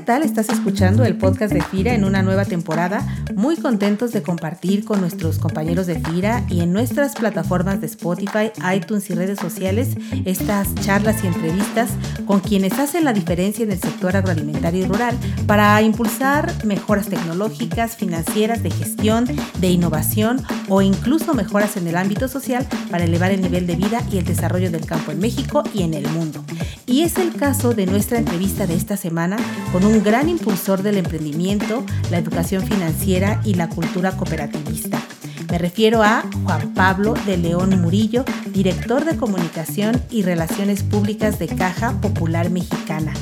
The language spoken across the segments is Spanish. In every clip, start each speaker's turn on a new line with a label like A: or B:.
A: ¿qué tal? Estás escuchando el podcast de FIRA en una nueva temporada. Muy contentos de compartir con nuestros compañeros de FIRA y en nuestras plataformas de Spotify, iTunes y redes sociales estas charlas y entrevistas con quienes hacen la diferencia en el sector agroalimentario y rural para impulsar mejoras tecnológicas, financieras, de gestión, de innovación o incluso mejoras en el ámbito social para elevar el nivel de vida y el desarrollo del campo en México y en el mundo. Y es el caso de nuestra entrevista de esta semana con un gran impulsor del emprendimiento, la educación financiera y la cultura cooperativista. Me refiero a Juan Pablo de León Murillo, director de comunicación y relaciones públicas de Caja Popular Mexicana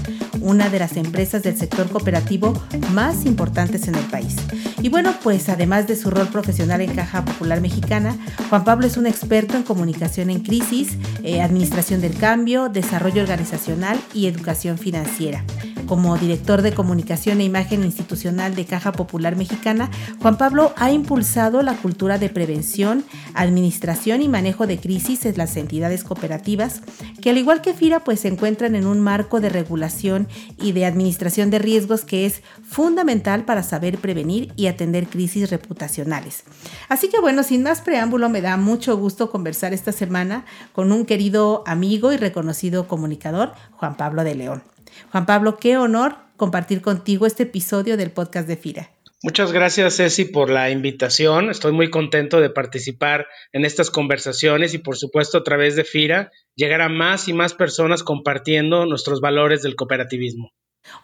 A: una de las empresas del sector cooperativo más importantes en el país. Y bueno, pues además de su rol profesional en Caja Popular Mexicana, Juan Pablo es un experto en comunicación en crisis, eh, administración del cambio, desarrollo organizacional y educación financiera. Como director de comunicación e imagen institucional de Caja Popular Mexicana, Juan Pablo ha impulsado la cultura de prevención, administración y manejo de crisis en las entidades cooperativas, que al igual que FIRA, pues se encuentran en un marco de regulación y de administración de riesgos que es fundamental para saber prevenir y atender crisis reputacionales. Así que bueno, sin más preámbulo, me da mucho gusto conversar esta semana con un querido amigo y reconocido comunicador, Juan Pablo de León. Juan Pablo, qué honor compartir contigo este episodio del podcast de FIRA.
B: Muchas gracias, Ceci, por la invitación. Estoy muy contento de participar en estas conversaciones y, por supuesto, a través de FIRA, llegar a más y más personas compartiendo nuestros valores del cooperativismo.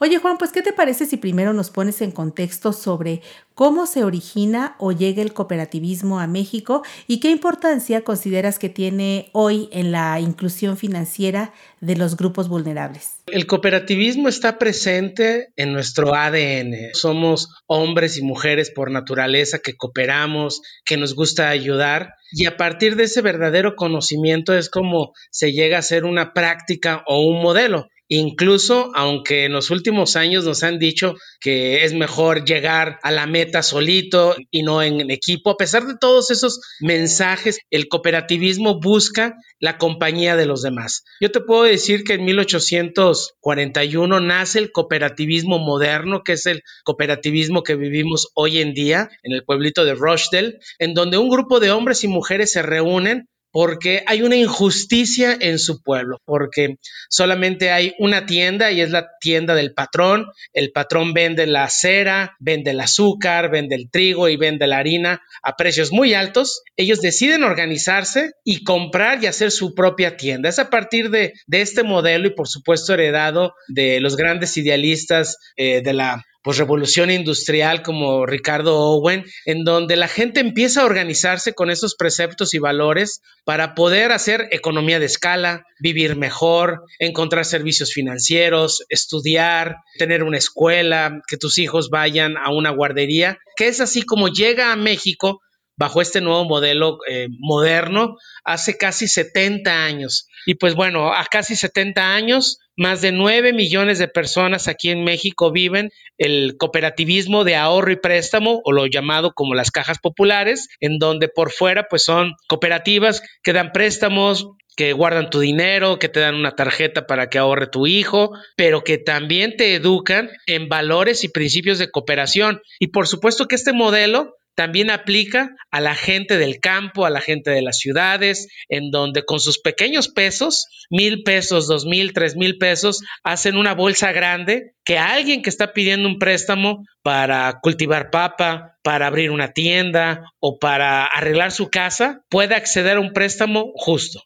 A: Oye Juan, pues ¿qué te parece si primero nos pones en contexto sobre cómo se origina o llega el cooperativismo a México y qué importancia consideras que tiene hoy en la inclusión financiera de los grupos vulnerables?
B: El cooperativismo está presente en nuestro ADN. Somos hombres y mujeres por naturaleza que cooperamos, que nos gusta ayudar y a partir de ese verdadero conocimiento es como se llega a ser una práctica o un modelo. Incluso, aunque en los últimos años nos han dicho que es mejor llegar a la meta solito y no en equipo, a pesar de todos esos mensajes, el cooperativismo busca la compañía de los demás. Yo te puedo decir que en 1841 nace el cooperativismo moderno, que es el cooperativismo que vivimos hoy en día en el pueblito de Rochdale, en donde un grupo de hombres y mujeres se reúnen porque hay una injusticia en su pueblo, porque solamente hay una tienda y es la tienda del patrón. El patrón vende la cera, vende el azúcar, vende el trigo y vende la harina a precios muy altos. Ellos deciden organizarse y comprar y hacer su propia tienda. Es a partir de, este modelo y por supuesto heredado de los grandes idealistas eh, de la pues revolución industrial como Ricardo Owen, en donde la gente empieza a organizarse con esos preceptos y valores para poder hacer economía de escala, vivir mejor, encontrar servicios financieros, estudiar, tener una escuela, que tus hijos vayan a una guardería, que es así como llega a México bajo este nuevo modelo eh, moderno hace casi 70 años. Y pues bueno, a casi 70 años, más de 9 millones de personas aquí en México viven el cooperativismo de ahorro y préstamo, o lo llamado como las cajas populares, en donde por fuera pues son cooperativas que dan préstamos, que guardan tu dinero, que te dan una tarjeta para que ahorre tu hijo, pero que también te educan en valores y principios de cooperación. Y por supuesto que este modelo también aplica a la gente del campo, a la gente de las ciudades, en donde con sus pequeños pesos, mil pesos, dos mil, tres mil pesos, hacen una bolsa grande que alguien que está pidiendo un préstamo para cultivar papa, para abrir una tienda o para arreglar su casa, pueda acceder a un préstamo justo.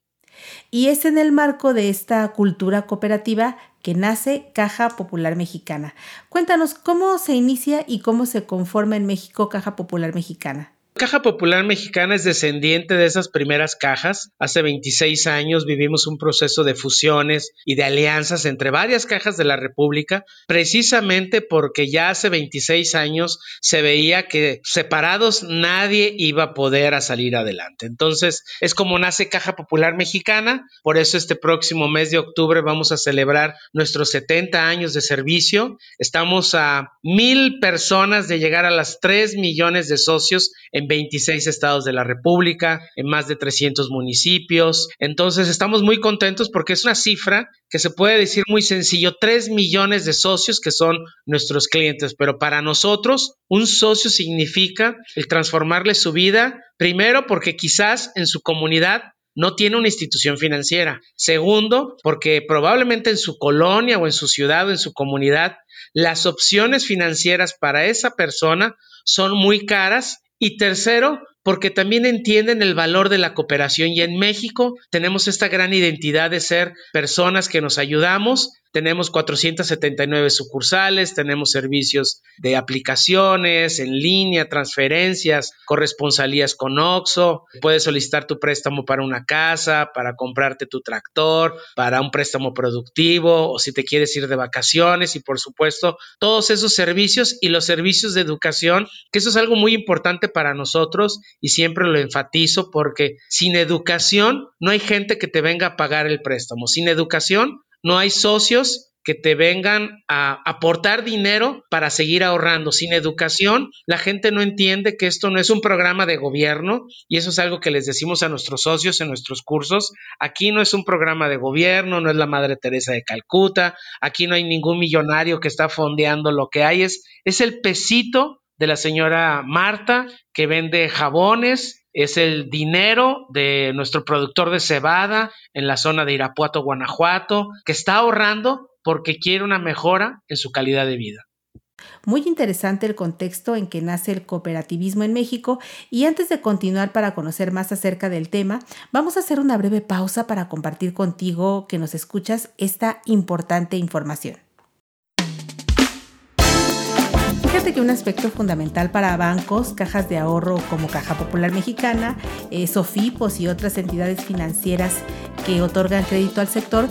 A: Y es en el marco de esta cultura cooperativa que nace Caja Popular Mexicana. Cuéntanos cómo se inicia y cómo se conforma en México Caja Popular Mexicana.
B: Caja Popular Mexicana es descendiente de esas primeras cajas. Hace 26 años vivimos un proceso de fusiones y de alianzas entre varias cajas de la República, precisamente porque ya hace 26 años se veía que separados nadie iba a poder salir adelante. Entonces es como nace Caja Popular Mexicana, por eso este próximo mes de octubre vamos a celebrar nuestros 70 años de servicio. Estamos a mil personas de llegar a las 3 millones de socios en en 26 estados de la República, en más de 300 municipios. Entonces estamos muy contentos porque es una cifra que se puede decir muy sencillo, 3 millones de socios que son nuestros clientes, pero para nosotros un socio significa el transformarle su vida, primero porque quizás en su comunidad no tiene una institución financiera. Segundo, porque probablemente en su colonia o en su ciudad o en su comunidad, las opciones financieras para esa persona son muy caras. Y tercero, porque también entienden el valor de la cooperación. Y en México tenemos esta gran identidad de ser personas que nos ayudamos tenemos 479 sucursales, tenemos servicios de aplicaciones en línea, transferencias, corresponsalías con OXO. Puedes solicitar tu préstamo para una casa, para comprarte tu tractor, para un préstamo productivo o si te quieres ir de vacaciones y por supuesto todos esos servicios y los servicios de educación, que eso es algo muy importante para nosotros y siempre lo enfatizo porque sin educación no hay gente que te venga a pagar el préstamo. Sin educación no hay socios que te vengan a aportar dinero para seguir ahorrando. Sin educación, la gente no entiende que esto no es un programa de gobierno y eso es algo que les decimos a nuestros socios en nuestros cursos. Aquí no es un programa de gobierno, no es la Madre Teresa de Calcuta, aquí no hay ningún millonario que está fondeando lo que hay, es, es el pesito de la señora Marta que vende jabones es el dinero de nuestro productor de cebada en la zona de Irapuato, Guanajuato, que está ahorrando porque quiere una mejora en su calidad de vida.
A: Muy interesante el contexto en que nace el cooperativismo en México y antes de continuar para conocer más acerca del tema, vamos a hacer una breve pausa para compartir contigo que nos escuchas esta importante información. Fíjate que un aspecto fundamental para bancos, cajas de ahorro como Caja Popular Mexicana, eh, Sofipos y otras entidades financieras que otorgan crédito al sector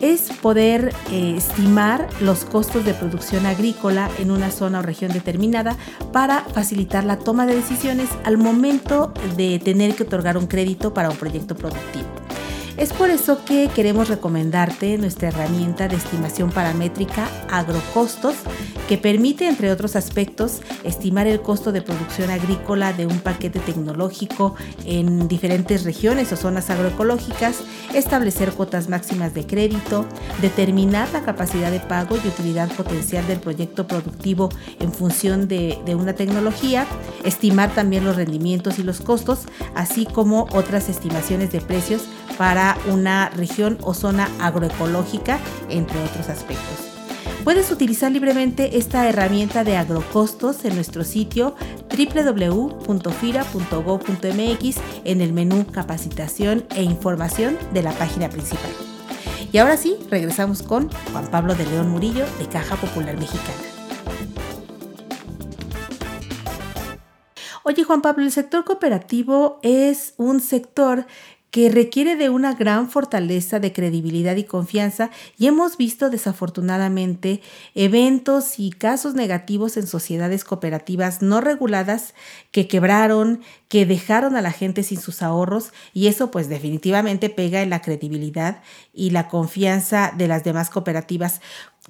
A: es poder eh, estimar los costos de producción agrícola en una zona o región determinada para facilitar la toma de decisiones al momento de tener que otorgar un crédito para un proyecto productivo. Es por eso que queremos recomendarte nuestra herramienta de estimación paramétrica agrocostos que permite, entre otros aspectos, estimar el costo de producción agrícola de un paquete tecnológico en diferentes regiones o zonas agroecológicas, establecer cuotas máximas de crédito, determinar la capacidad de pago y utilidad potencial del proyecto productivo en función de, una tecnología, estimar también los rendimientos y los costos, así como otras estimaciones de precios para una región o zona agroecológica, entre otros aspectos. Puedes utilizar libremente esta herramienta de agrocostos en nuestro sitio www.fira.gov.mx en el menú Capacitación e Información de la página principal. Y ahora sí, regresamos con Juan Pablo de León Murillo de Caja Popular Mexicana. Oye Juan Pablo, el sector cooperativo es un sector que requiere de una gran fortaleza de credibilidad y confianza y hemos visto desafortunadamente eventos y casos negativos en sociedades cooperativas no reguladas que quebraron, que dejaron a la gente sin sus ahorros y eso pues definitivamente pega en la credibilidad y la confianza de las demás cooperativas.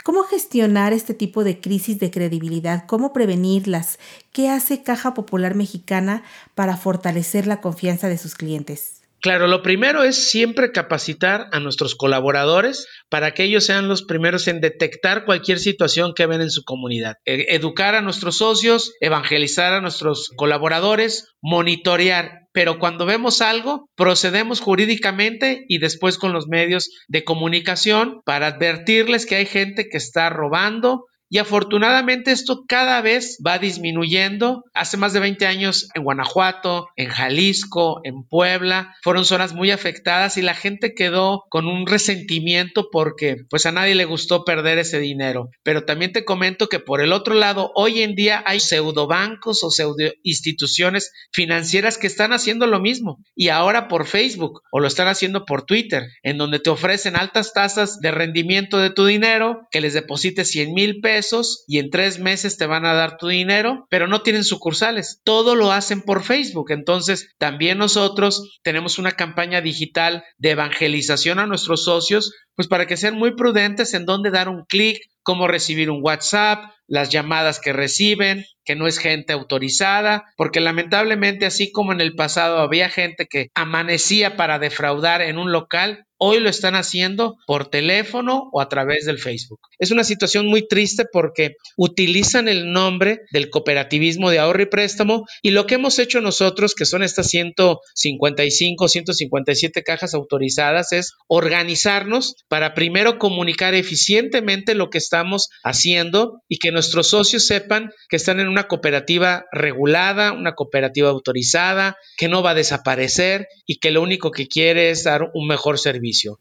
A: ¿Cómo gestionar este tipo de crisis de credibilidad? ¿Cómo prevenirlas? ¿Qué hace Caja Popular Mexicana para fortalecer la confianza de sus clientes?
B: Claro, lo primero es siempre capacitar a nuestros colaboradores para que ellos sean los primeros en detectar cualquier situación que ven en su comunidad. E, educar a nuestros socios, evangelizar a nuestros colaboradores, monitorear. Pero cuando vemos algo, procedemos jurídicamente y después con los medios de comunicación para advertirles que hay gente que está robando, y afortunadamente esto cada vez va disminuyendo. Hace más de 20 años en Guanajuato, en Jalisco, en Puebla, fueron zonas muy afectadas y la gente quedó con un resentimiento porque pues a nadie le gustó perder ese dinero. Pero también te comento que por el otro lado, hoy en día hay pseudobancos o pseudo instituciones financieras que están haciendo lo mismo y ahora por Facebook o lo están haciendo por Twitter, en donde te ofrecen altas tasas de rendimiento de tu dinero, que les deposites 100 mil pesos y en tres meses te van a dar tu dinero, pero no tienen sucursales. Todo lo hacen por Facebook. Entonces, también nosotros tenemos una campaña digital de evangelización a nuestros socios, pues para que sean muy prudentes en dónde dar un clic, cómo recibir un WhatsApp, las llamadas que reciben, que no es gente autorizada, porque lamentablemente así como en el pasado había gente que amanecía para defraudar en un local, Hoy lo están haciendo por teléfono o a través del Facebook. Es una situación muy triste porque utilizan el nombre del cooperativismo de ahorro y préstamo y lo que hemos hecho nosotros, que son estas 155, 157 cajas autorizadas, es organizarnos para primero comunicar eficientemente lo que estamos haciendo y que nuestros socios sepan que están en una cooperativa regulada, una cooperativa autorizada, que no va a desaparecer y que lo único que quiere es dar un mejor servicio.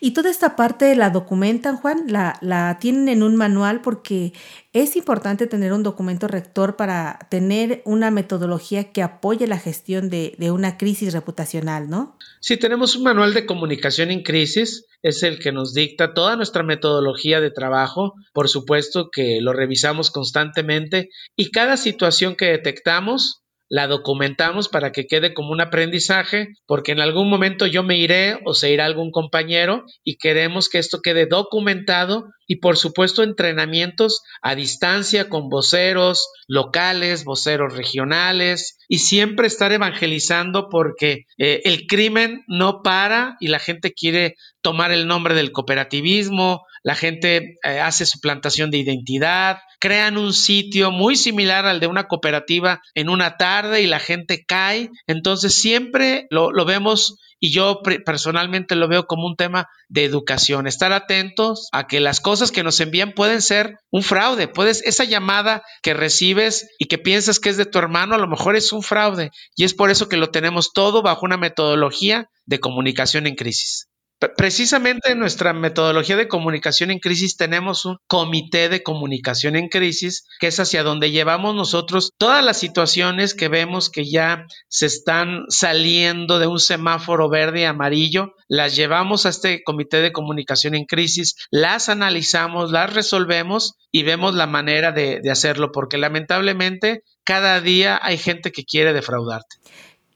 A: Y toda esta parte la documentan, Juan, la, la tienen en un manual porque es importante tener un documento rector para tener una metodología que apoye la gestión de, de una crisis reputacional, ¿no?
B: Sí, tenemos un manual de comunicación en crisis, es el que nos dicta toda nuestra metodología de trabajo, por supuesto que lo revisamos constantemente y cada situación que detectamos la documentamos para que quede como un aprendizaje, porque en algún momento yo me iré o se irá algún compañero y queremos que esto quede documentado y por supuesto entrenamientos a distancia con voceros locales, voceros regionales y siempre estar evangelizando porque eh, el crimen no para y la gente quiere tomar el nombre del cooperativismo, la gente eh, hace su plantación de identidad, crean un sitio muy similar al de una cooperativa en una tarde y la gente cae. Entonces siempre lo, lo vemos y yo personalmente lo veo como un tema de educación, estar atentos a que las cosas que nos envían pueden ser un fraude, puedes esa llamada que recibes y que piensas que es de tu hermano, a lo mejor es un fraude y es por eso que lo tenemos todo bajo una metodología de comunicación en crisis. Precisamente en nuestra metodología de comunicación en crisis tenemos un comité de comunicación en crisis, que es hacia donde llevamos nosotros todas las situaciones que vemos que ya se están saliendo de un semáforo verde y amarillo, las llevamos a este comité de comunicación en crisis, las analizamos, las resolvemos y vemos la manera de, de hacerlo, porque lamentablemente cada día hay gente que quiere defraudarte.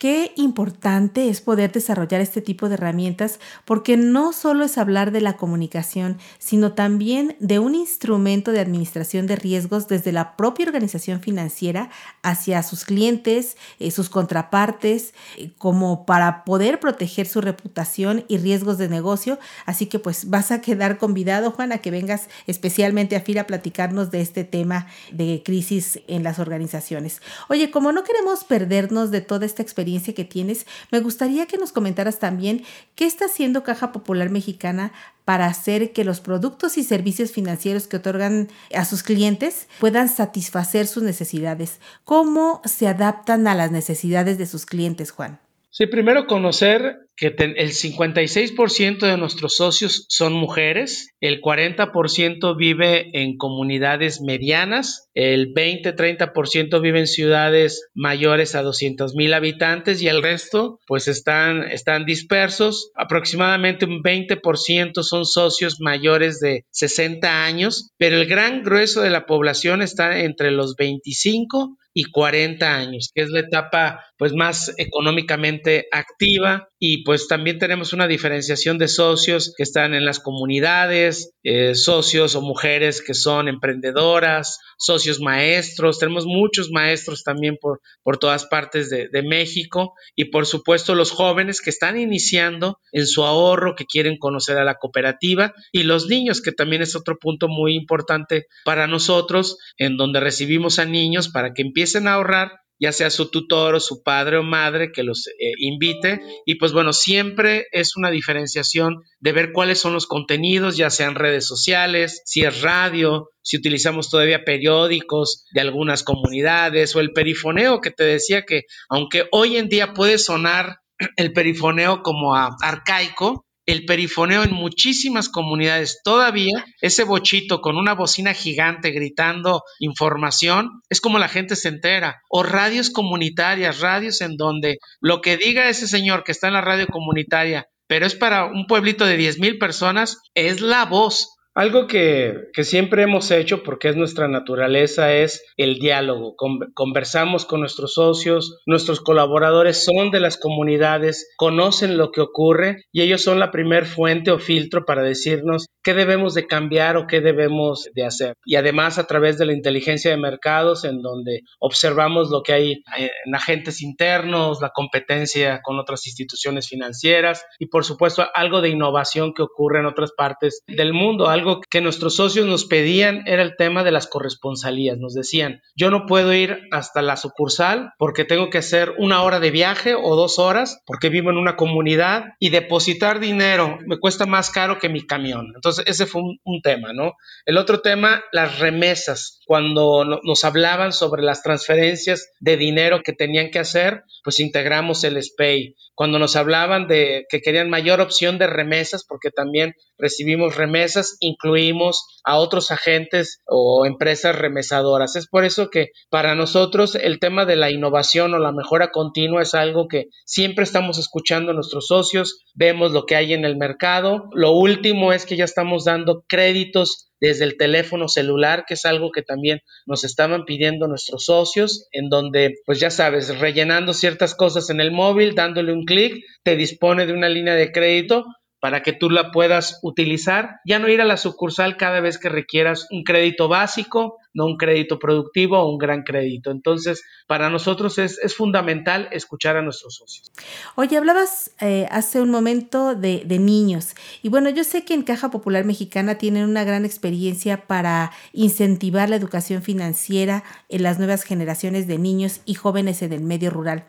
A: Qué importante es poder desarrollar este tipo de herramientas porque no solo es hablar de la comunicación, sino también de un instrumento de administración de riesgos desde la propia organización financiera hacia sus clientes, eh, sus contrapartes, eh, como para poder proteger su reputación y riesgos de negocio. Así que pues vas a quedar convidado, Juan, a que vengas especialmente a FIRA a platicarnos de este tema de crisis en las organizaciones. Oye, como no queremos perdernos de toda esta experiencia, que tienes, me gustaría que nos comentaras también qué está haciendo Caja Popular Mexicana para hacer que los productos y servicios financieros que otorgan a sus clientes puedan satisfacer sus necesidades. ¿Cómo se adaptan a las necesidades de sus clientes, Juan?
B: Sí, primero conocer que el 56% de nuestros socios son mujeres, el 40% vive en comunidades medianas, el 20-30% vive en ciudades mayores a 200 mil habitantes y el resto pues están, están dispersos. Aproximadamente un 20% son socios mayores de 60 años, pero el gran grueso de la población está entre los 25 y 40 años, que es la etapa pues más económicamente activa y pues también tenemos una diferenciación de socios que están en las comunidades, eh, socios o mujeres que son emprendedoras, socios maestros, tenemos muchos maestros también por, por todas partes de, de México. Y por supuesto los jóvenes que están iniciando en su ahorro, que quieren conocer a la cooperativa. Y los niños, que también es otro punto muy importante para nosotros, en donde recibimos a niños para que empiecen a ahorrar ya sea su tutor o su padre o madre que los eh, invite. Y pues bueno, siempre es una diferenciación de ver cuáles son los contenidos, ya sean redes sociales, si es radio, si utilizamos todavía periódicos de algunas comunidades o el perifoneo que te decía que aunque hoy en día puede sonar el perifoneo como arcaico, el perifoneo en muchísimas comunidades. Todavía ese bochito con una bocina gigante gritando información es como la gente se entera. O radios comunitarias, radios en donde lo que diga ese señor que está en la radio comunitaria, pero es para un pueblito de 10 mil personas, es la voz Algo que, siempre hemos hecho, porque es nuestra naturaleza, es el diálogo. conversamos con nuestros socios, nuestros colaboradores son de las comunidades, conocen lo que ocurre y ellos son la primer fuente o filtro para decirnos qué debemos de cambiar o qué debemos de hacer. Y además a través de la inteligencia de mercados, en donde observamos lo que hay en agentes internos, la competencia con otras instituciones financieras y por supuesto algo de innovación que ocurre en otras partes del mundo, algo que nuestros socios nos pedían era el tema de las corresponsalías. Nos decían, yo no puedo ir hasta la sucursal porque tengo que hacer una hora de viaje o dos horas porque vivo en una comunidad y depositar dinero me cuesta más caro que mi camión. Entonces ese fue un, tema, ¿no? El otro tema, las remesas. Cuando nos hablaban sobre las transferencias de dinero que tenían que hacer, pues integramos el SPAY. Cuando nos hablaban de que querían mayor opción de remesas, porque también recibimos remesas, incluimos a otros agentes o empresas remesadoras. Es por eso que para nosotros el tema de la innovación o la mejora continua es algo que siempre estamos escuchando a nuestros socios, vemos lo que hay en el mercado. Lo último es que ya estamos dando créditos desde el teléfono celular, que es algo que también nos estaban pidiendo nuestros socios, en donde, pues ya sabes, rellenando ciertas cosas en el móvil, dándole un clic, te dispone de una línea de crédito para que tú la puedas utilizar. Ya no ir a la sucursal cada vez que requieras un crédito básico, no un crédito productivo o un gran crédito. Entonces, para nosotros es, fundamental escuchar a nuestros socios.
A: Oye, hablabas eh, hace un momento de, de, niños y bueno, yo sé que en Caja Popular Mexicana tienen una gran experiencia para incentivar la educación financiera en las nuevas generaciones de niños y jóvenes en el medio rural.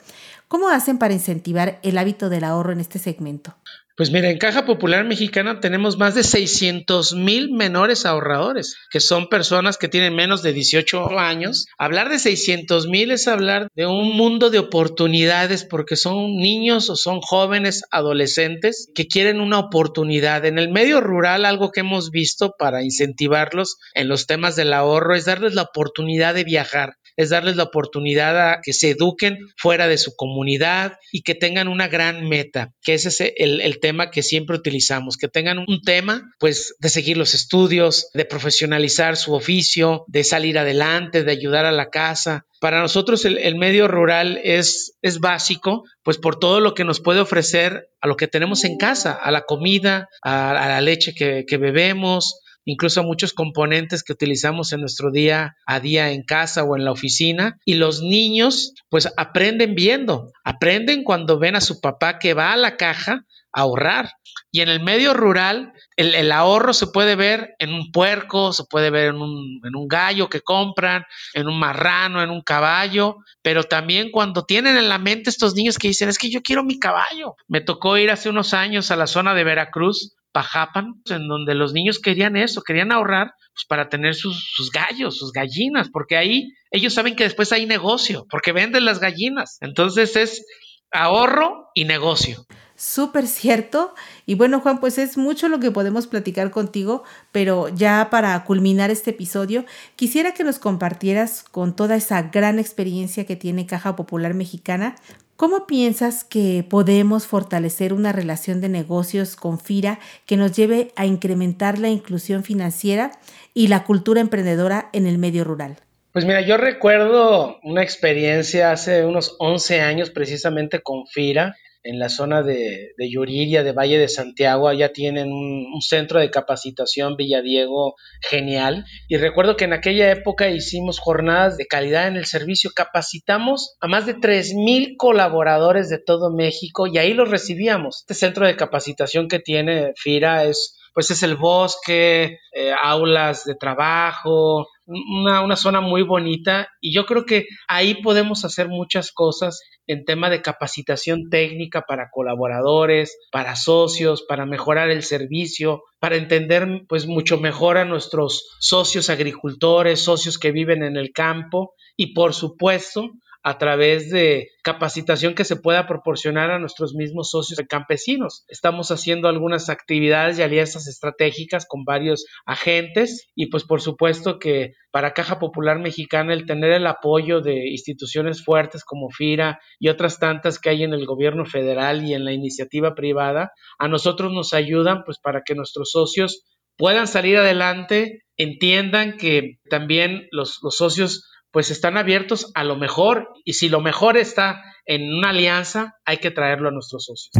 A: ¿Cómo hacen para incentivar el hábito del ahorro en este segmento?
B: Pues mira, en Caja Popular Mexicana tenemos más de 600 mil menores ahorradores, que son personas que tienen menos de 18 años. Hablar de 600 mil es hablar de un mundo de oportunidades porque son niños o son jóvenes adolescentes que quieren una oportunidad. En el medio rural, algo que hemos visto para incentivarlos en los temas del ahorro es darles la oportunidad de viajar es darles la oportunidad a que se eduquen fuera de su comunidad y que tengan una gran meta, que ese es el, el tema que siempre utilizamos, que tengan un tema, pues, de seguir los estudios, de profesionalizar su oficio, de salir adelante, de ayudar a la casa. Para nosotros el, medio rural es, es básico, pues por todo lo que nos puede ofrecer a lo que tenemos en casa, a la comida, a, la leche que, que bebemos, incluso muchos componentes que utilizamos en nuestro día a día en casa o en la oficina. Y los niños pues aprenden viendo, aprenden cuando ven a su papá que va a la caja a ahorrar. Y en el medio rural, el, ahorro se puede ver en un puerco, se puede ver en un, en un, gallo que compran, en un marrano, en un caballo, pero también cuando tienen en la mente estos niños que dicen, es que yo quiero mi caballo. Me tocó ir hace unos años a la zona de Veracruz Pajapan, en donde los niños querían eso, querían ahorrar pues, para tener sus, sus, gallos, sus gallinas, porque ahí ellos saben que después hay negocio, porque venden las gallinas. Entonces es ahorro y negocio.
A: Súper cierto. Y bueno, Juan, pues es mucho lo que podemos platicar contigo, pero ya para culminar este episodio, quisiera que nos compartieras con toda esa gran experiencia que tiene Caja Popular Mexicana, ¿cómo piensas que podemos fortalecer una relación de negocios con FIRA que nos lleve a incrementar la inclusión financiera y la cultura emprendedora en el medio rural?
B: Pues mira, yo recuerdo una experiencia hace unos 11 años precisamente con FIRA en la zona de, Yuriria, de Valle de Santiago, allá tienen un, centro de capacitación Villadiego genial. Y recuerdo que en aquella época hicimos jornadas de calidad en el servicio, capacitamos a más de 3.000 colaboradores de todo México y ahí los recibíamos. Este centro de capacitación que tiene FIRA es pues es el bosque, eh, aulas de trabajo, una, una, zona muy bonita y yo creo que ahí podemos hacer muchas cosas en tema de capacitación técnica para colaboradores, para socios, para mejorar el servicio, para entender pues mucho mejor a nuestros socios agricultores, socios que viven en el campo y por supuesto a través de capacitación que se pueda proporcionar a nuestros mismos socios campesinos. Estamos haciendo algunas actividades y alianzas estratégicas con varios agentes y pues por supuesto que para Caja Popular Mexicana el tener el apoyo de instituciones fuertes como FIRA y otras tantas que hay en el gobierno federal y en la iniciativa privada, a nosotros nos ayudan pues para que nuestros socios puedan salir adelante, entiendan que también los, los socios pues están abiertos a lo mejor y si lo mejor está en una alianza, hay que traerlo a nuestros socios.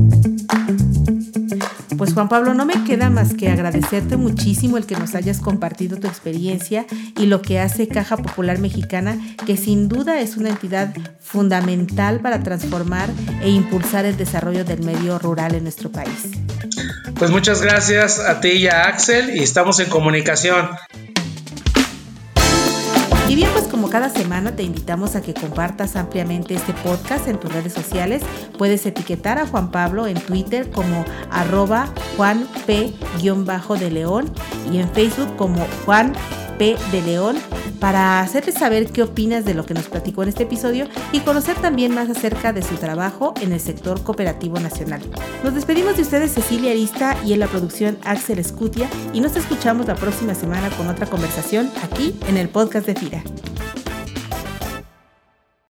A: Pues Juan Pablo, no me queda más que agradecerte muchísimo el que nos hayas compartido tu experiencia y lo que hace Caja Popular Mexicana, que sin duda es una entidad fundamental para transformar e impulsar el desarrollo del medio rural en nuestro país.
B: Pues muchas gracias a ti y a Axel y estamos en comunicación.
A: Cada semana te invitamos a que compartas ampliamente este podcast en tus redes sociales. Puedes etiquetar a Juan Pablo en Twitter como arroba Juan P-de León y en Facebook como Juan P de León para hacerles saber qué opinas de lo que nos platicó en este episodio y conocer también más acerca de su trabajo en el sector cooperativo nacional. Nos despedimos de ustedes Cecilia Arista y en la producción Axel Escutia y nos escuchamos la próxima semana con otra conversación aquí en el podcast de FIRA.